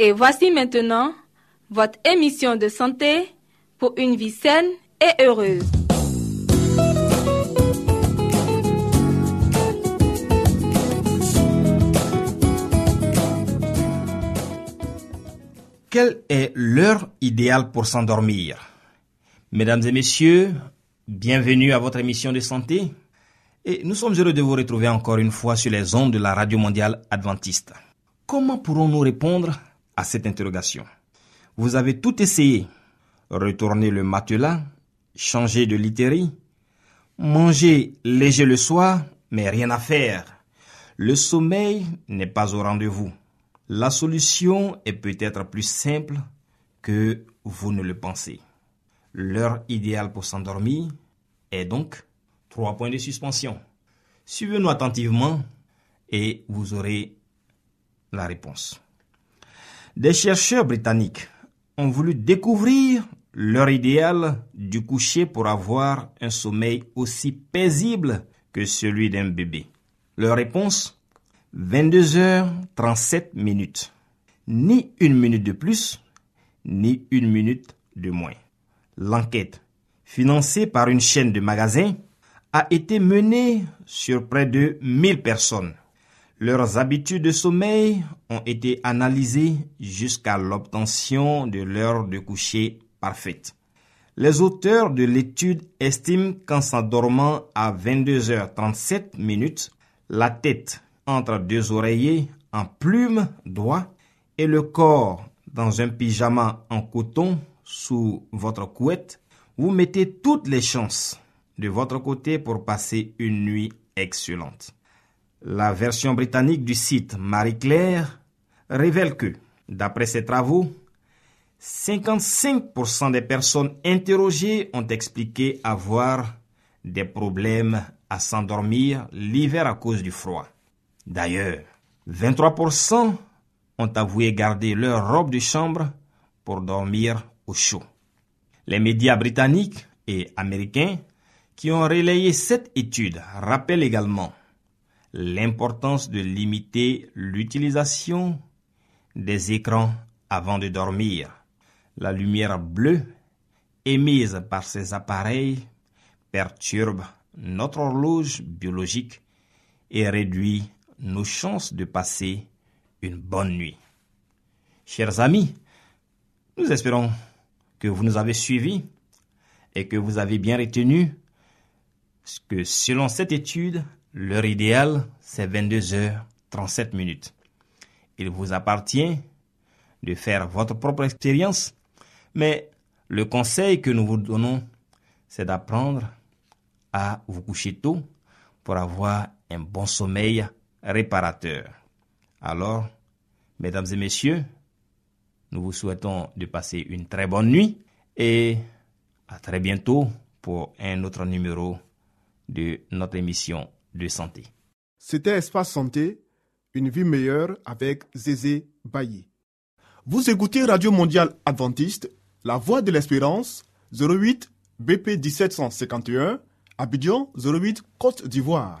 Et voici maintenant votre émission de santé pour une vie saine et heureuse. Quelle est l'heure idéale pour s'endormir? Mesdames et messieurs, bienvenue à votre émission de santé. Et nous sommes heureux de vous retrouver encore une fois sur les ondes de la Radio Mondiale Adventiste. Comment pourrons-nous répondre à cette interrogation Vous avez tout essayé. Retourner le matelas, changer de literie, manger léger le soir, mais rien à faire. Le sommeil n'est pas au rendez-vous. La solution est peut-être plus simple que vous ne le pensez. L'heure idéale pour s'endormir est donc trois points de suspension. Suivez-nous attentivement et vous aurez la réponse. Des chercheurs britanniques ont voulu découvrir l'heure idéale du coucher pour avoir un sommeil aussi paisible que celui d'un bébé. Leur réponse 22h37 minutes. Ni une minute de plus, ni une minute de moins. L'enquête, financée par une chaîne de magasins, a été menée sur près de 1000 personnes. Leurs habitudes de sommeil ont été analysées jusqu'à l'obtention de l'heure de coucher parfaite. Les auteurs de l'étude estiment qu'en s'endormant à 22h37 minutes, la tête entre deux oreillers en plume d'oie et le corps dans un pyjama en coton sous votre couette, vous mettez toutes les chances de votre côté pour passer une nuit excellente. La version britannique du site Marie-Claire révèle que, d'après ses travaux, 55% des personnes interrogées ont expliqué avoir des problèmes à s'endormir l'hiver à cause du froid. D'ailleurs, 23% ont avoué garder leur robe de chambre pour dormir au chaud. Les médias britanniques et américains qui ont relayé cette étude rappellent également l'importance de limiter l'utilisation des écrans avant de dormir. La lumière bleue émise par ces appareils perturbe notre horloge biologique et réduit nos chances de passer une bonne nuit. Chers amis, nous espérons que vous nous avez suivis et que vous avez bien retenu que selon cette étude, l'heure idéale, c'est 22 heures 37 minutes. Il vous appartient de faire votre propre expérience, mais le conseil que nous vous donnons, c'est d'apprendre à vous coucher tôt pour avoir un bon sommeil réparateur. Alors, mesdames et messieurs, nous vous souhaitons de passer une très bonne nuit et à très bientôt pour un autre numéro de notre émission C'était Espace Santé, une vie meilleure avec Zézé Bailly. Vous écoutez Radio Mondiale Adventiste, La Voix de l'Espérance, 08 BP 1751, Abidjan 08 Côte d'Ivoire.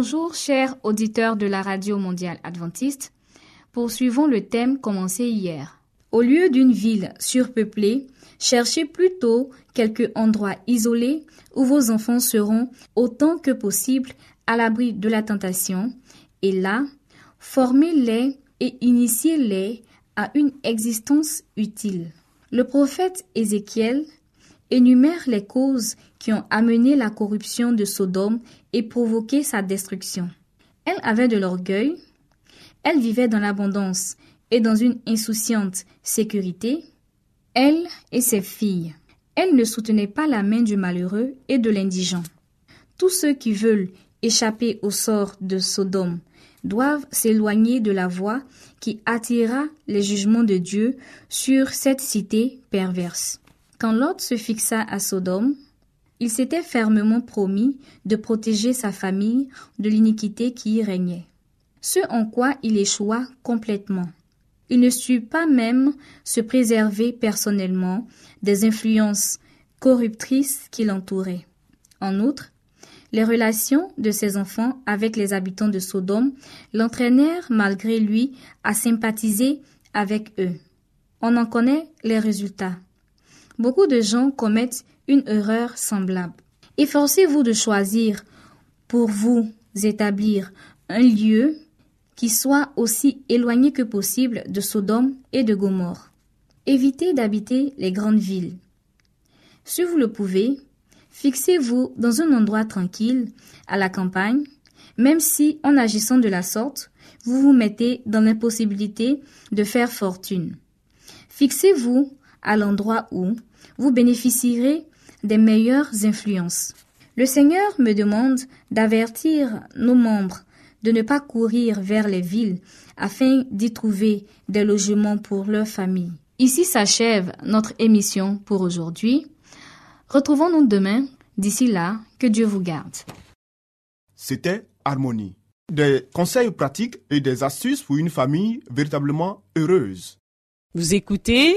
Bonjour chers auditeurs de la radio mondiale adventiste. Poursuivons le thème commencé hier. Au lieu d'une ville surpeuplée, cherchez plutôt quelque endroit isolé où vos enfants seront autant que possible à l'abri de la tentation et là, formez-les et initiez-les à une existence utile. Le prophète Ézéchiel énumère les causes qui ont amené la corruption de Sodome et provoqué sa destruction. Elle avait de l'orgueil, elle vivait dans l'abondance et dans une insouciante sécurité, elle et ses filles. Elle ne soutenait pas la main du malheureux et de l'indigent. Tous ceux qui veulent échapper au sort de Sodome doivent s'éloigner de la voie qui attira les jugements de Dieu sur cette cité perverse. Quand Lot se fixa à Sodome, il s'était fermement promis de protéger sa famille de l'iniquité qui y régnait, ce en quoi il échoua complètement. Il ne sut pas même se préserver personnellement des influences corruptrices qui l'entouraient. En outre, les relations de ses enfants avec les habitants de Sodome l'entraînèrent malgré lui à sympathiser avec eux. On en connaît les résultats. Beaucoup de gens commettent une erreur semblable. Efforcez-vous de choisir pour vous établir un lieu qui soit aussi éloigné que possible de Sodome et de Gomorre. Évitez d'habiter les grandes villes. Si vous le pouvez, fixez-vous dans un endroit tranquille, à la campagne, même si, en agissant de la sorte, vous vous mettez dans l'impossibilité de faire fortune. Fixez-vous à l'endroit où vous bénéficierez des meilleures influences. Le Seigneur me demande d'avertir nos membres de ne pas courir vers les villes afin d'y trouver des logements pour leur famille. Ici s'achève notre émission pour aujourd'hui. Retrouvons-nous demain. D'ici là, que Dieu vous garde. C'était Harmonie. Des conseils pratiques et des astuces pour une famille véritablement heureuse. Vous écoutez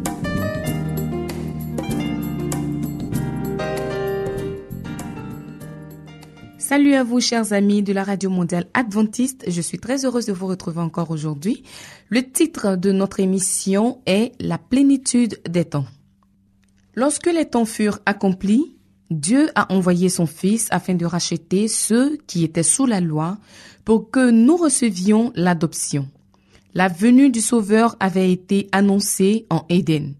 Salut à vous, chers amis de la Radio Mondiale Adventiste. Je suis très heureuse de vous retrouver encore aujourd'hui. Le titre de notre émission est La plénitude des temps. Lorsque les temps furent accomplis, Dieu a envoyé son Fils afin de racheter ceux qui étaient sous la loi pour que nous recevions l'adoption. La venue du Sauveur avait été annoncée en Éden.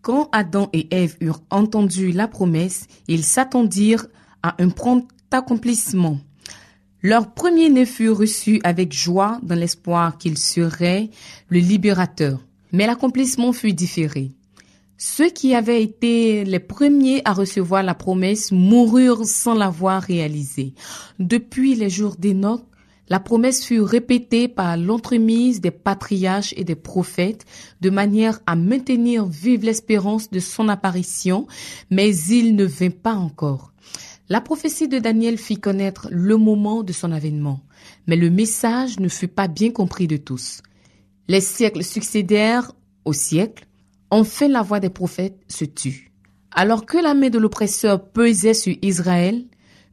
Quand Adam et Ève eurent entendu la promesse, ils s'attendirent à un prompt accomplissement. Leur premier-né fut reçu avec joie dans l'espoir qu'il serait le libérateur. Mais l'accomplissement fut différé. Ceux qui avaient été les premiers à recevoir la promesse moururent sans l'avoir réalisée. Depuis les jours d'Enoch, la promesse fut répétée par l'entremise des patriarches et des prophètes de manière à maintenir vive l'espérance de son apparition, mais il ne vint pas encore. La prophétie de Daniel fit connaître le moment de son avènement, mais le message ne fut pas bien compris de tous. Les siècles succédèrent aux siècles, enfin la voix des prophètes se tut. Alors que la main de l'oppresseur pesait sur Israël,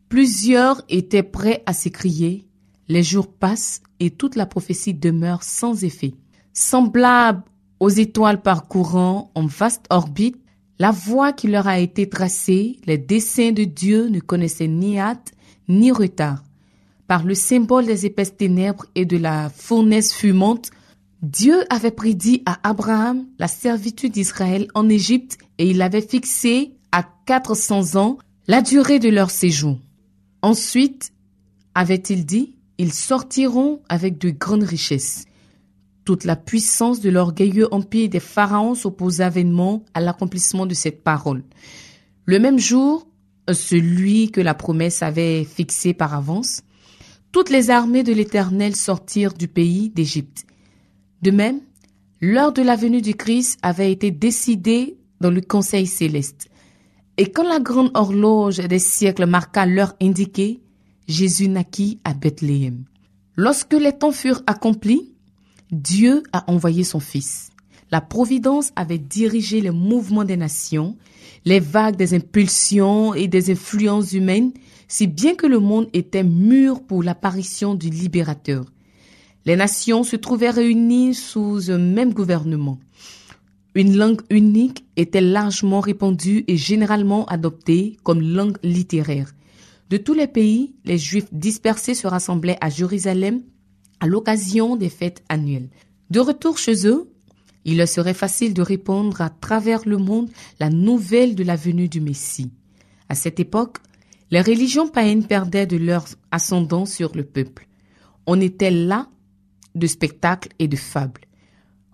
plusieurs étaient prêts à s'écrier, les jours passent et toute la prophétie demeure sans effet. Semblable aux étoiles parcourant en vaste orbite, la voie qui leur a été tracée, les desseins de Dieu ne connaissaient ni hâte ni retard. Par le symbole des épaisses ténèbres et de la fournaise fumante, Dieu avait prédit à Abraham la servitude d'Israël en Égypte et il avait fixé à 400 ans la durée de leur séjour. Ensuite, avait-il dit, ils sortiront avec de grandes richesses. Toute la puissance de l'orgueilleux empire des pharaons s'opposa vainement à l'accomplissement de cette parole. Le même jour, celui que la promesse avait fixé par avance, toutes les armées de l'Éternel sortirent du pays d'Égypte. De même, l'heure de la venue du Christ avait été décidée dans le Conseil céleste. Et quand la grande horloge des siècles marqua l'heure indiquée, Jésus naquit à Bethléem. Lorsque les temps furent accomplis, Dieu a envoyé son Fils. La Providence avait dirigé les mouvements des nations, les vagues des impulsions et des influences humaines, si bien que le monde était mûr pour l'apparition du libérateur. Les nations se trouvaient réunies sous un même gouvernement. Une langue unique était largement répandue et généralement adoptée comme langue littéraire. De tous les pays, les Juifs dispersés se rassemblaient à Jérusalem à l'occasion des fêtes annuelles. De retour chez eux, il leur serait facile de répondre à travers le monde la nouvelle de la venue du Messie. À cette époque, les religions païennes perdaient de leur ascendant sur le peuple. On était là de spectacles et de fables.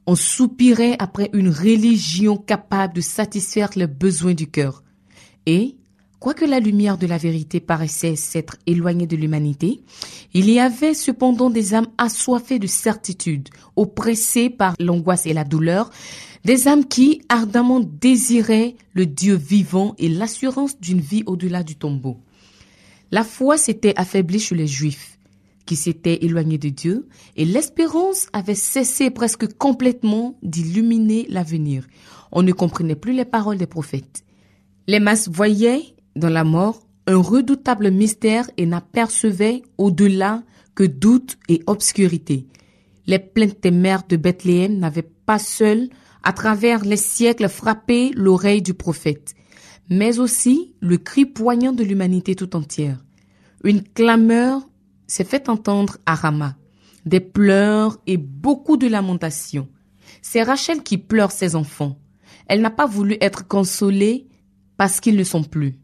On soupirait après une religion capable de satisfaire les besoins du cœur. Et, Quoique la lumière de la vérité paraissait s'être éloignée de l'humanité, il y avait cependant des âmes assoiffées de certitude, oppressées par l'angoisse et la douleur, des âmes qui ardemment désiraient le Dieu vivant et l'assurance d'une vie au-delà du tombeau. La foi s'était affaiblie chez les Juifs, qui s'étaient éloignés de Dieu, et l'espérance avait cessé presque complètement d'illuminer l'avenir. On ne comprenait plus les paroles des prophètes. Les masses voyaient dans la mort un redoutable mystère et n'apercevait au-delà que doute et obscurité. Les plaintes des mères de Bethléem n'avaient pas seules, à travers les siècles, frappé l'oreille du prophète, mais aussi le cri poignant de l'humanité tout entière. Une clameur s'est fait entendre à Rama, des pleurs et beaucoup de lamentations. C'est Rachel qui pleure ses enfants. Elle n'a pas voulu être consolée parce qu'ils ne sont plus.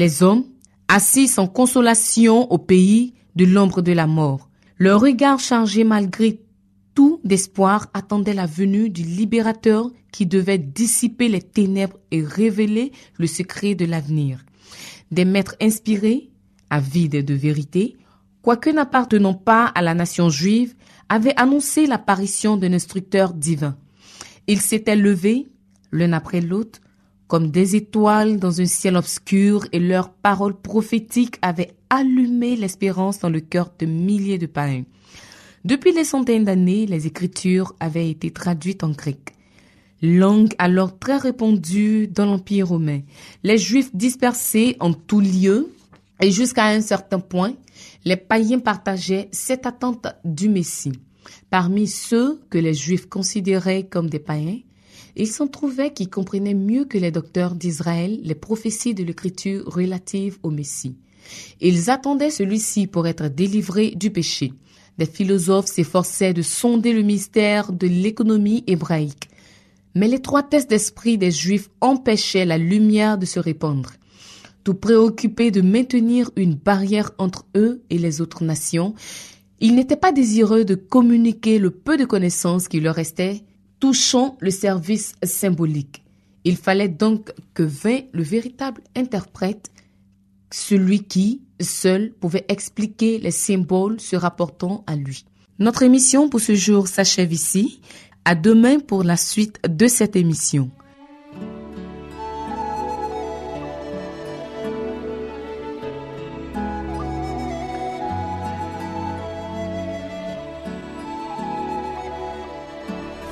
Les hommes, assis sans consolation au pays de l'ombre de la mort, leur regard chargé malgré tout d'espoir attendaient la venue du libérateur qui devait dissiper les ténèbres et révéler le secret de l'avenir. Des maîtres inspirés, avides de vérité, quoique n'appartenant pas à la nation juive, avaient annoncé l'apparition d'un instructeur divin. Ils s'étaient levés, l'un après l'autre, comme des étoiles dans un ciel obscur et leurs paroles prophétiques avaient allumé l'espérance dans le cœur de milliers de païens. Depuis des centaines d'années, les écritures avaient été traduites en grec. Langue alors très répandue dans l'Empire romain. Les Juifs dispersés en tous lieux et jusqu'à un certain point, les païens partageaient cette attente du Messie. Parmi ceux que les Juifs considéraient comme des païens, il s'en trouvait qui comprenaient mieux que les docteurs d'Israël les prophéties de l'écriture relatives au Messie. Ils attendaient celui-ci pour être délivré du péché. Des philosophes s'efforçaient de sonder le mystère de l'économie hébraïque. Mais l'étroitesse d'esprit des Juifs empêchait la lumière de se répandre. Tout préoccupés de maintenir une barrière entre eux et les autres nations, ils n'étaient pas désireux de communiquer le peu de connaissances qui leur restait touchant le service symbolique. Il fallait donc que vint le véritable interprète, celui qui, seul, pouvait expliquer les symboles se rapportant à lui. Notre émission pour ce jour s'achève ici. À demain pour la suite de cette émission.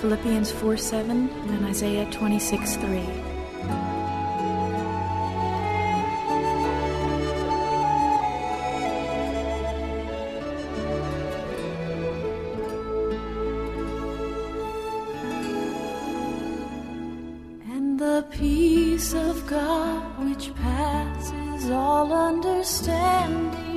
Philippians 4 7, and Isaiah 26 3. peace of God which passes all understanding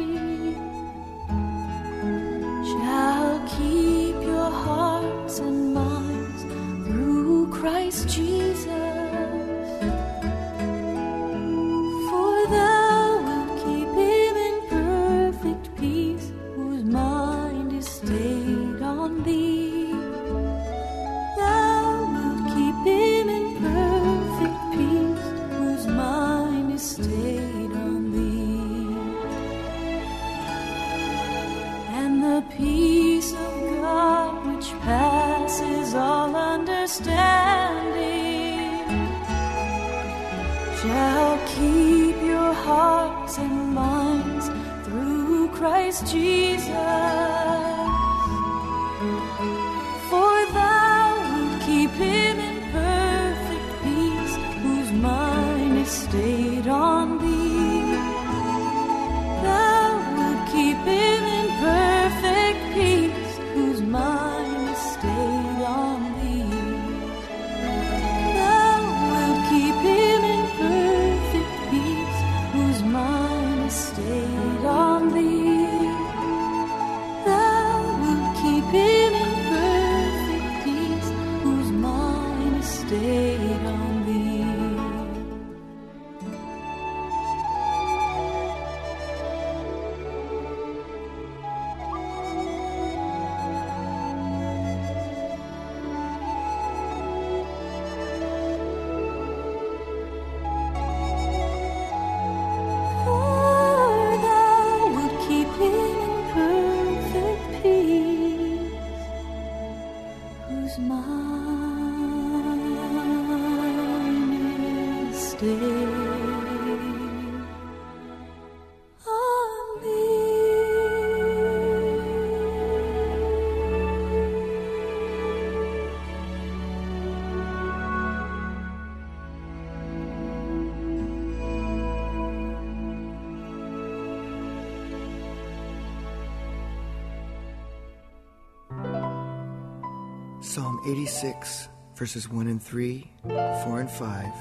Psalm 86, verses 1 and 3, 4 and 5,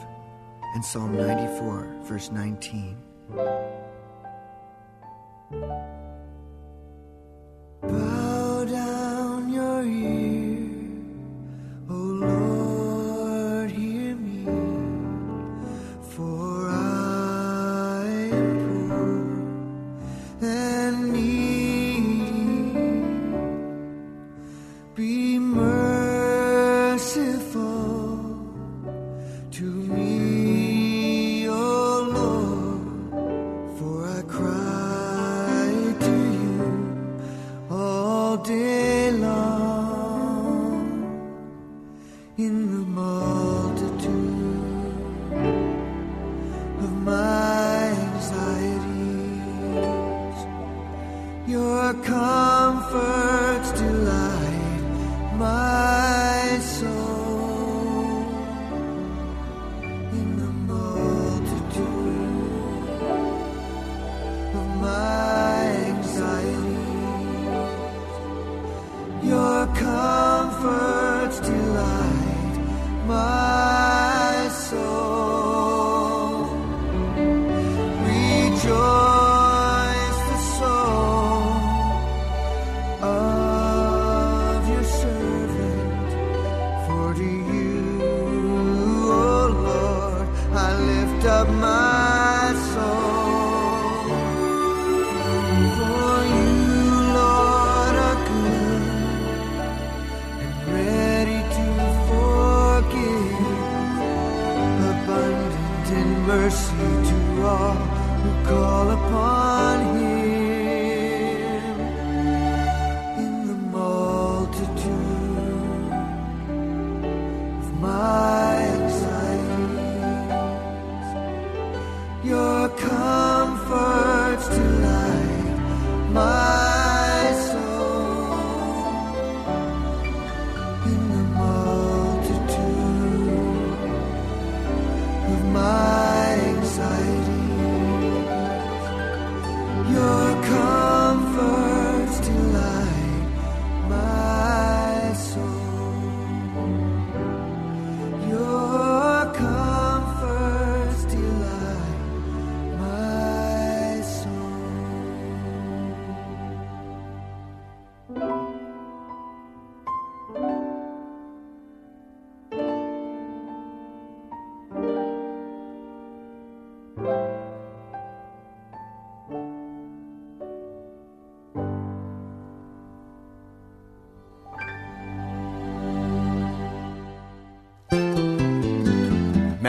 and Psalm 94, verse 19.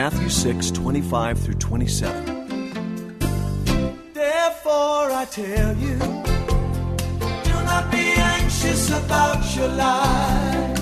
Matthew 6 25 through 27. Therefore, I tell you, do not be anxious about your life.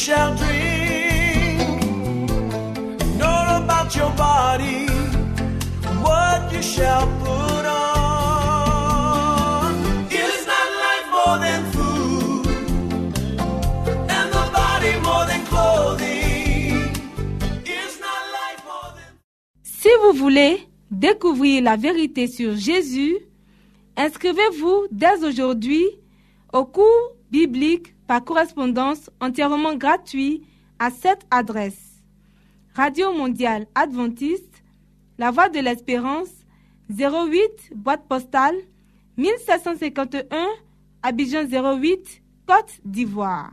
You shall put Si vous voulez découvrir la vérité sur Jésus, inscrivez-vous dès aujourd'hui au cours biblique par correspondance entièrement gratuit à cette adresse. Radio mondiale adventiste, La Voix de l'Espérance, 08 boîte postale 1751 Abidjan 08 Côte d'Ivoire.